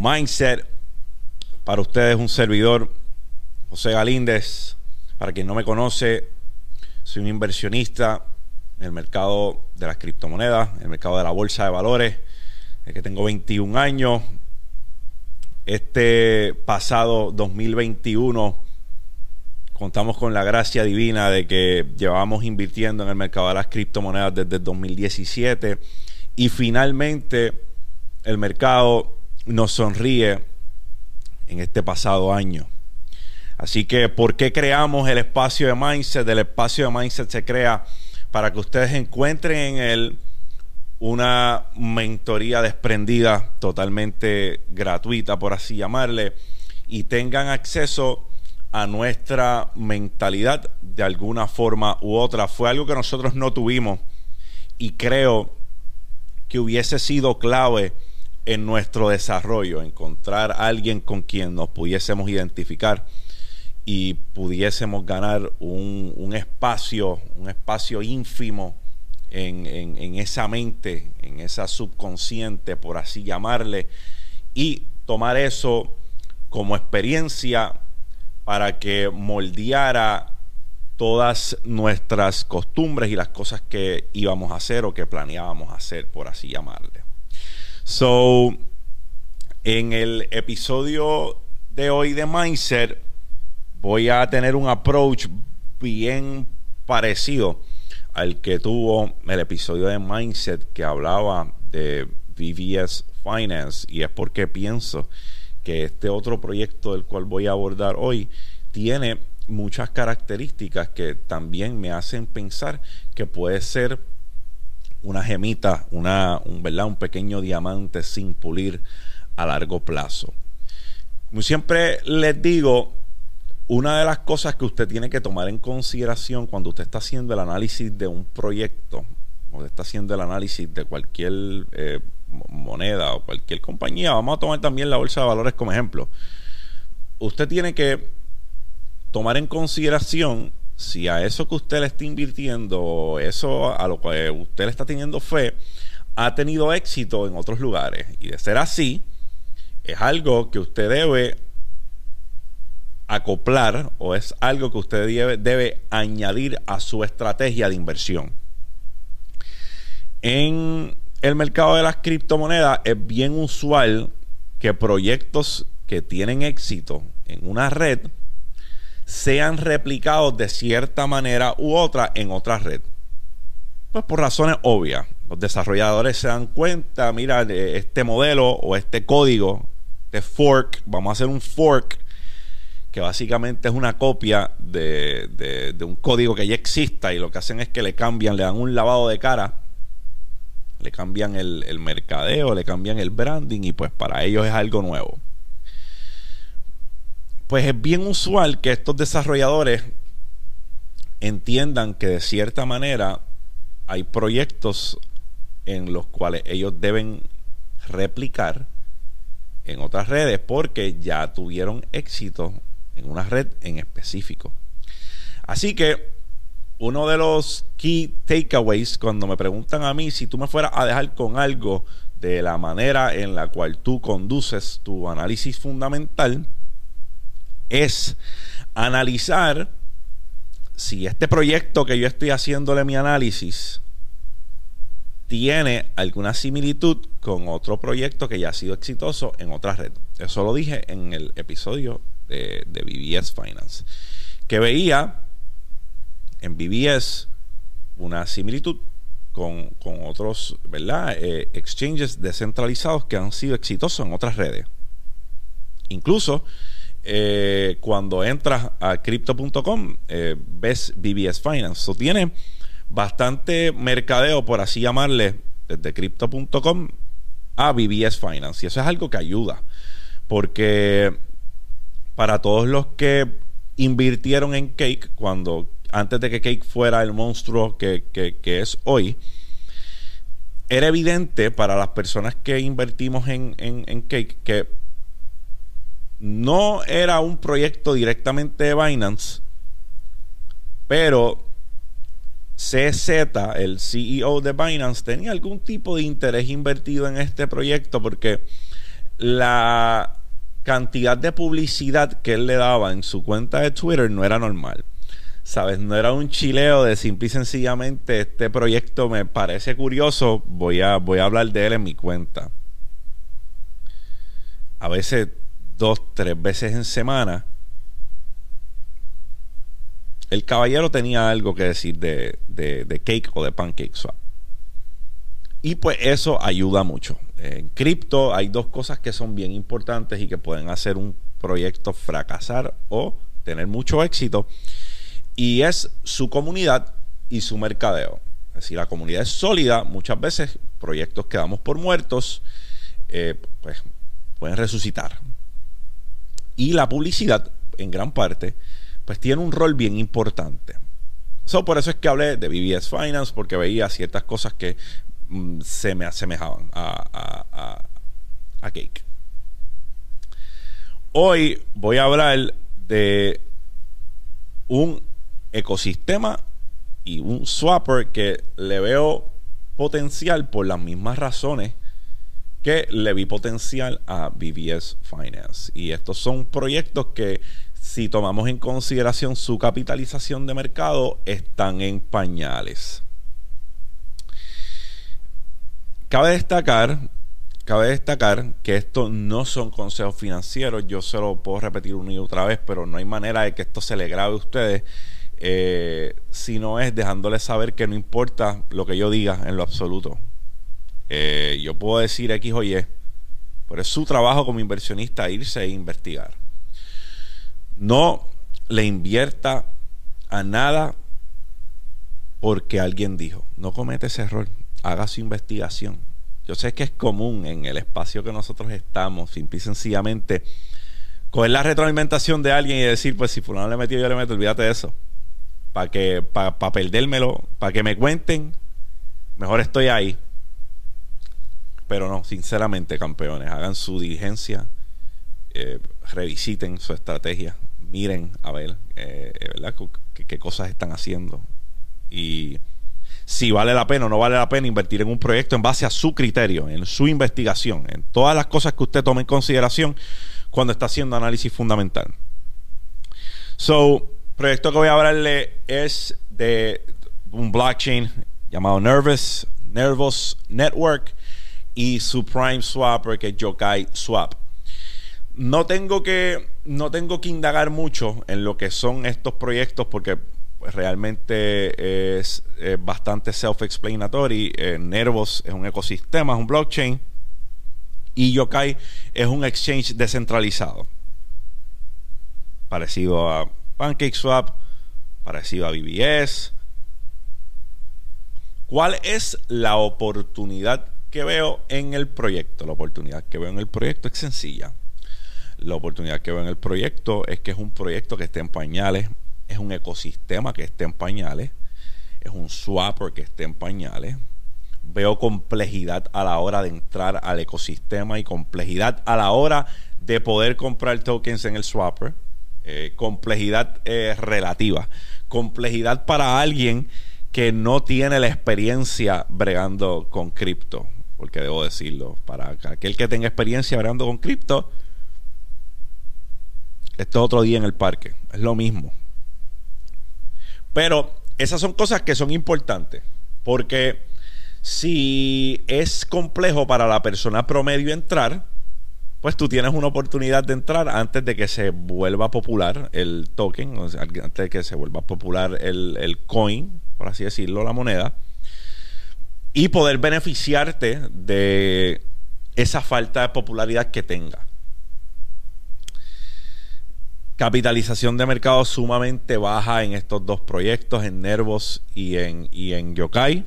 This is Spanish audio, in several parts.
Mindset. Para ustedes, un servidor, José Galíndez. Para quien no me conoce, soy un inversionista en el mercado de las criptomonedas, en el mercado de la bolsa de valores, que tengo 21 años. Este pasado 2021 contamos con la gracia divina de que llevamos invirtiendo en el mercado de las criptomonedas desde el 2017 y finalmente el mercado nos sonríe en este pasado año. Así que, ¿por qué creamos el espacio de Mindset? El espacio de Mindset se crea para que ustedes encuentren en él una mentoría desprendida, totalmente gratuita, por así llamarle, y tengan acceso a nuestra mentalidad de alguna forma u otra. Fue algo que nosotros no tuvimos y creo que hubiese sido clave en nuestro desarrollo, encontrar a alguien con quien nos pudiésemos identificar y pudiésemos ganar un, espacio, un espacio ínfimo en, en, esa mente, en esa subconsciente, por así llamarle, y tomar eso como experiencia para que moldeara todas nuestras costumbres y las cosas que íbamos a hacer o que planeábamos hacer, por así llamarle. So, en el episodio de hoy de Mindset, voy a tener un approach bien parecido al que tuvo el episodio de Mindset que hablaba de VVS Finance. Y es porque pienso que este otro proyecto del cual voy a abordar hoy tiene muchas características que también me hacen pensar que puede ser una gemita, una, un, ¿verdad? un pequeño diamante sin pulir a largo plazo. Como siempre les digo, una de las cosas que usted tiene que tomar en consideración cuando usted está haciendo el análisis de un proyecto, o está haciendo el análisis de cualquier eh, moneda o cualquier compañía, vamos a tomar también la bolsa de valores como ejemplo. Usted tiene que tomar en consideración si a eso que usted le está invirtiendo, eso a lo que usted le está teniendo fe, ha tenido éxito en otros lugares. Y de ser así, es algo que usted debe acoplar o es algo que usted debe, debe añadir a su estrategia de inversión. En el mercado de las criptomonedas es bien usual que proyectos que tienen éxito en una red sean replicados de cierta manera u otra en otra red. Pues por razones obvias. Los desarrolladores se dan cuenta, mira, este modelo o este código, de fork, vamos a hacer un fork, que básicamente es una copia de, de, un código que ya exista y lo que hacen es que le cambian, le dan un lavado de cara, le cambian el, el mercadeo, le cambian el branding y pues para ellos es algo nuevo pues es bien usual que estos desarrolladores entiendan que de cierta manera hay proyectos en los cuales ellos deben replicar en otras redes porque ya tuvieron éxito en una red en específico. Así que uno de los key takeaways cuando me preguntan a mí si tú me fueras a dejar con algo de la manera en la cual tú conduces tu análisis fundamental, es analizar si este proyecto que yo estoy haciéndole mi análisis tiene alguna similitud con otro proyecto que ya ha sido exitoso en otra red. Eso lo dije en el episodio de, de BBS Finance. Que veía en BBS una similitud con, otros ¿verdad? Eh, exchanges descentralizados que han sido exitosos en otras redes. Incluso eh, cuando entras a crypto.com, eh, ves BBS Finance. tiene bastante mercadeo, por así llamarle, desde crypto.com a BBS Finance. Y eso es algo que ayuda. Porque para todos los que invirtieron en Cake, cuando antes de que Cake fuera el monstruo que, es hoy, era evidente para las personas que invertimos en Cake que no era un proyecto directamente de Binance, pero CZ, el CEO de Binance, tenía algún tipo de interés invertido en este proyecto porque la cantidad de publicidad que él le daba en su cuenta de Twitter no era normal. ¿Sabes? No era un chileo de simple y sencillamente este proyecto me parece curioso, voy a, voy a hablar de él en mi cuenta. A veces dos, tres veces en semana. El caballero tenía algo que decir de, de, cake o de pancake swap. Y pues eso ayuda mucho. En cripto hay dos cosas que son bien importantes y que pueden hacer un proyecto fracasar o tener mucho éxito. Y es su comunidad y su mercadeo. Si la comunidad es sólida, muchas veces proyectos que damos por muertos, eh, pues pueden resucitar. Y la publicidad, en gran parte, pues tiene un rol bien importante. por eso es que hablé de BBS Finance, porque veía ciertas cosas que Mm, se me asemejaban a, a, Cake. Hoy voy a hablar de un ecosistema y un swapper que le veo potencial por las mismas razones que le vi potencial a BBS Finance. Y estos son proyectos que si tomamos en consideración su capitalización de mercado están en pañales. Cabe destacar, cabe destacar que esto no son consejos financieros. Yo se lo puedo repetir una y otra vez, pero no hay manera de que esto se le grabe a ustedes. Eh, si no es dejándoles saber que no importa lo que yo diga en lo absoluto. Eh, yo puedo decir X o Y, pero es su trabajo como inversionista irse e investigar. No le invierta a nada porque alguien dijo. No comete ese error haga su investigación. Yo sé que es común en el espacio que nosotros estamos, simple y sencillamente, coger la retroalimentación de alguien y decir, pues si fulano le metió, yo le meto, olvídate de eso. Para que, para perdérmelo, para que me cuenten, mejor estoy ahí. Pero no, sinceramente, campeones, hagan su diligencia, eh, revisiten su estrategia, miren a ver, eh, ¿verdad? qué cosas están haciendo. Y si vale la pena o no vale la pena invertir en un proyecto en base a su criterio, en su investigación, en todas las cosas que usted tome en consideración cuando está haciendo análisis fundamental. So, proyecto que voy a hablarle es de un blockchain llamado Nervous, Nervous Network y su prime swapper que es Yokai Swap. No tengo que no tengo que indagar mucho en lo que son estos proyectos porque pues realmente es, bastante self-explanatory. Eh, Nervos es un ecosistema, es un blockchain. Y Yokai es un exchange descentralizado. Parecido a PancakeSwap, parecido a BBS. ¿Cuál es la oportunidad que veo en el proyecto? La oportunidad que veo en el proyecto es sencilla. La oportunidad que veo en el proyecto es que es un proyecto que esté en pañales, es un ecosistema que esté en pañales, es un swapper que esté en pañales. Veo complejidad a la hora de entrar al ecosistema y complejidad a la hora de poder comprar tokens en el swapper. Eh, complejidad eh, relativa. Complejidad para alguien que no tiene la experiencia bregando con cripto. Porque debo decirlo, para aquel que tenga experiencia bregando con cripto, esto es otro día en el parque. Es lo mismo. Pero esas son cosas que son importantes. Porque si es complejo para la persona promedio entrar, pues tú tienes una oportunidad de entrar antes de que se vuelva popular el token, antes de que se vuelva popular el, el coin, por así decirlo, la moneda, y poder beneficiarte de esa falta de popularidad que tenga. Capitalización de mercado sumamente baja en estos dos proyectos, en Nervos y en, y en Yokai.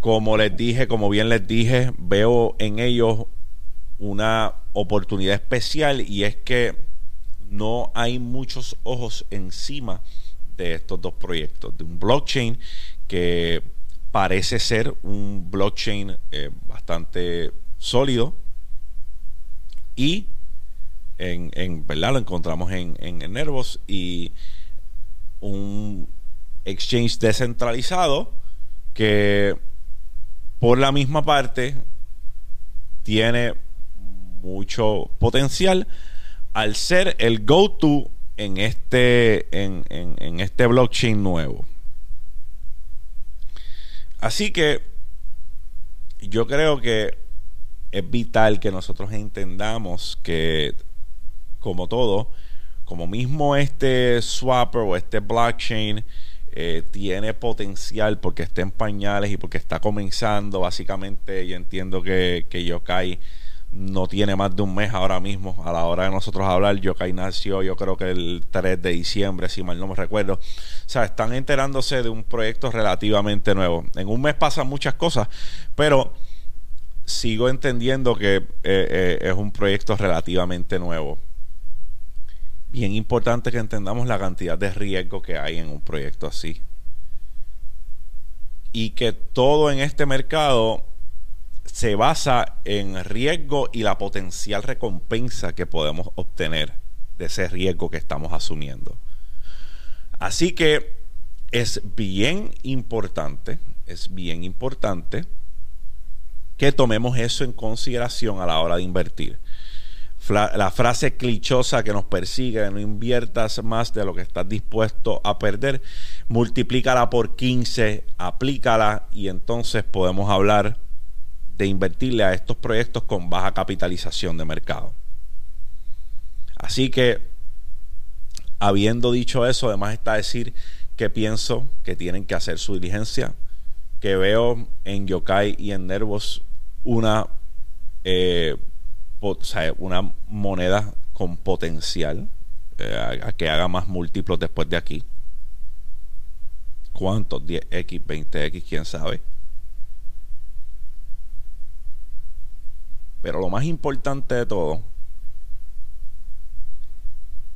Como les dije, como bien les dije, veo en ellos una oportunidad especial y es que no hay muchos ojos encima de estos dos proyectos. De un blockchain que parece ser un blockchain eh, bastante sólido y en, ¿verdad? Lo encontramos en, en, Nervos y un exchange descentralizado que por la misma parte tiene mucho potencial al ser el go-to en este, en, en este blockchain nuevo. Así que yo creo que es vital que nosotros entendamos que, como todo, como mismo este swapper o este blockchain eh, tiene potencial porque está en pañales y porque está comenzando, básicamente yo entiendo que, que Yokai no tiene más de un mes ahora mismo a la hora de nosotros hablar. Yokai nació yo creo que el 3 de diciembre, si mal no me recuerdo. O sea, están enterándose de un proyecto relativamente nuevo. En un mes pasan muchas cosas, pero sigo entendiendo que eh, eh, es un proyecto relativamente nuevo. Bien importante que entendamos la cantidad de riesgo que hay en un proyecto así. Y que todo en este mercado se basa en riesgo y la potencial recompensa que podemos obtener de ese riesgo que estamos asumiendo. Así que es bien importante, es bien importante que tomemos eso en consideración a la hora de invertir. La frase clichosa que nos persigue, no inviertas más de lo que estás dispuesto a perder, multiplícala por 15, aplícala y entonces podemos hablar de invertirle a estos proyectos con baja capitalización de mercado. Así que, habiendo dicho eso, además está decir que pienso que tienen que hacer su diligencia, que veo en Yokai y en Nervos una, eh, una moneda con potencial eh, a, que haga más múltiplos después de aquí. ¿Cuántos? 10x, 20x, quién sabe. Pero lo más importante de todo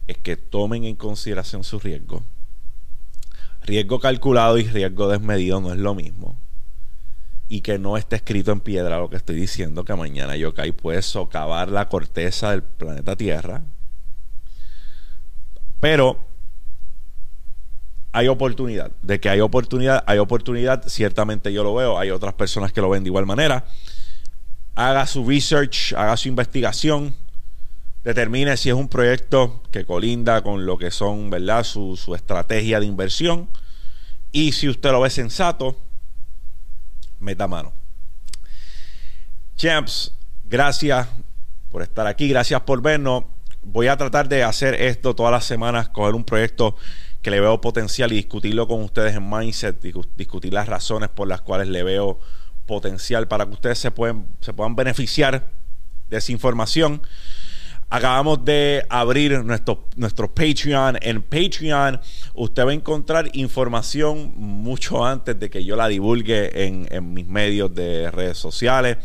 es que tomen en consideración su riesgo riesgo calculado y riesgo desmedido no es lo mismo. Y que no esté escrito en piedra lo que estoy diciendo, que mañana Yokai puede socavar la corteza del planeta Tierra. Pero hay oportunidad. De que hay oportunidad, hay oportunidad. Ciertamente yo lo veo. Hay otras personas que lo ven de igual manera. Haga su research, haga su investigación. Determine si es un proyecto que colinda con lo que son, ¿verdad? Su, su estrategia de inversión y si usted lo ve sensato, meta mano. Champs, gracias por estar aquí, gracias por vernos. Voy a tratar de hacer esto todas las semanas, coger un proyecto que le veo potencial y discutirlo con ustedes en Mindset, discutir las razones por las cuales le veo potencial para que ustedes se, pueden, se puedan beneficiar de esa información. Acabamos de abrir nuestro, nuestro Patreon. En Patreon usted va a encontrar información mucho antes de que yo la divulgue en, en mis medios de redes sociales.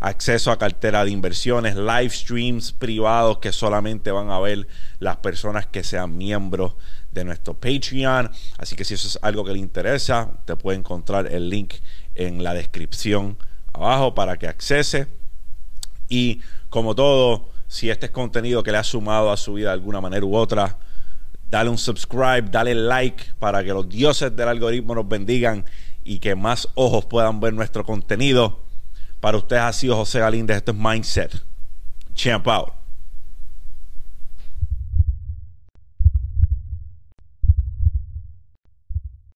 Acceso a cartera de inversiones, live streams privados que solamente van a ver las personas que sean miembros de nuestro Patreon. Así que si eso es algo que le interesa, usted puede encontrar el link en la descripción abajo para que accese. Y como todo, si este es contenido que le ha sumado a su vida de alguna manera u otra, dale un subscribe, dale like para que los dioses del algoritmo nos bendigan y que más ojos puedan ver nuestro contenido. Para ustedes ha sido José Galíndez, esto es Mindset. Champ out.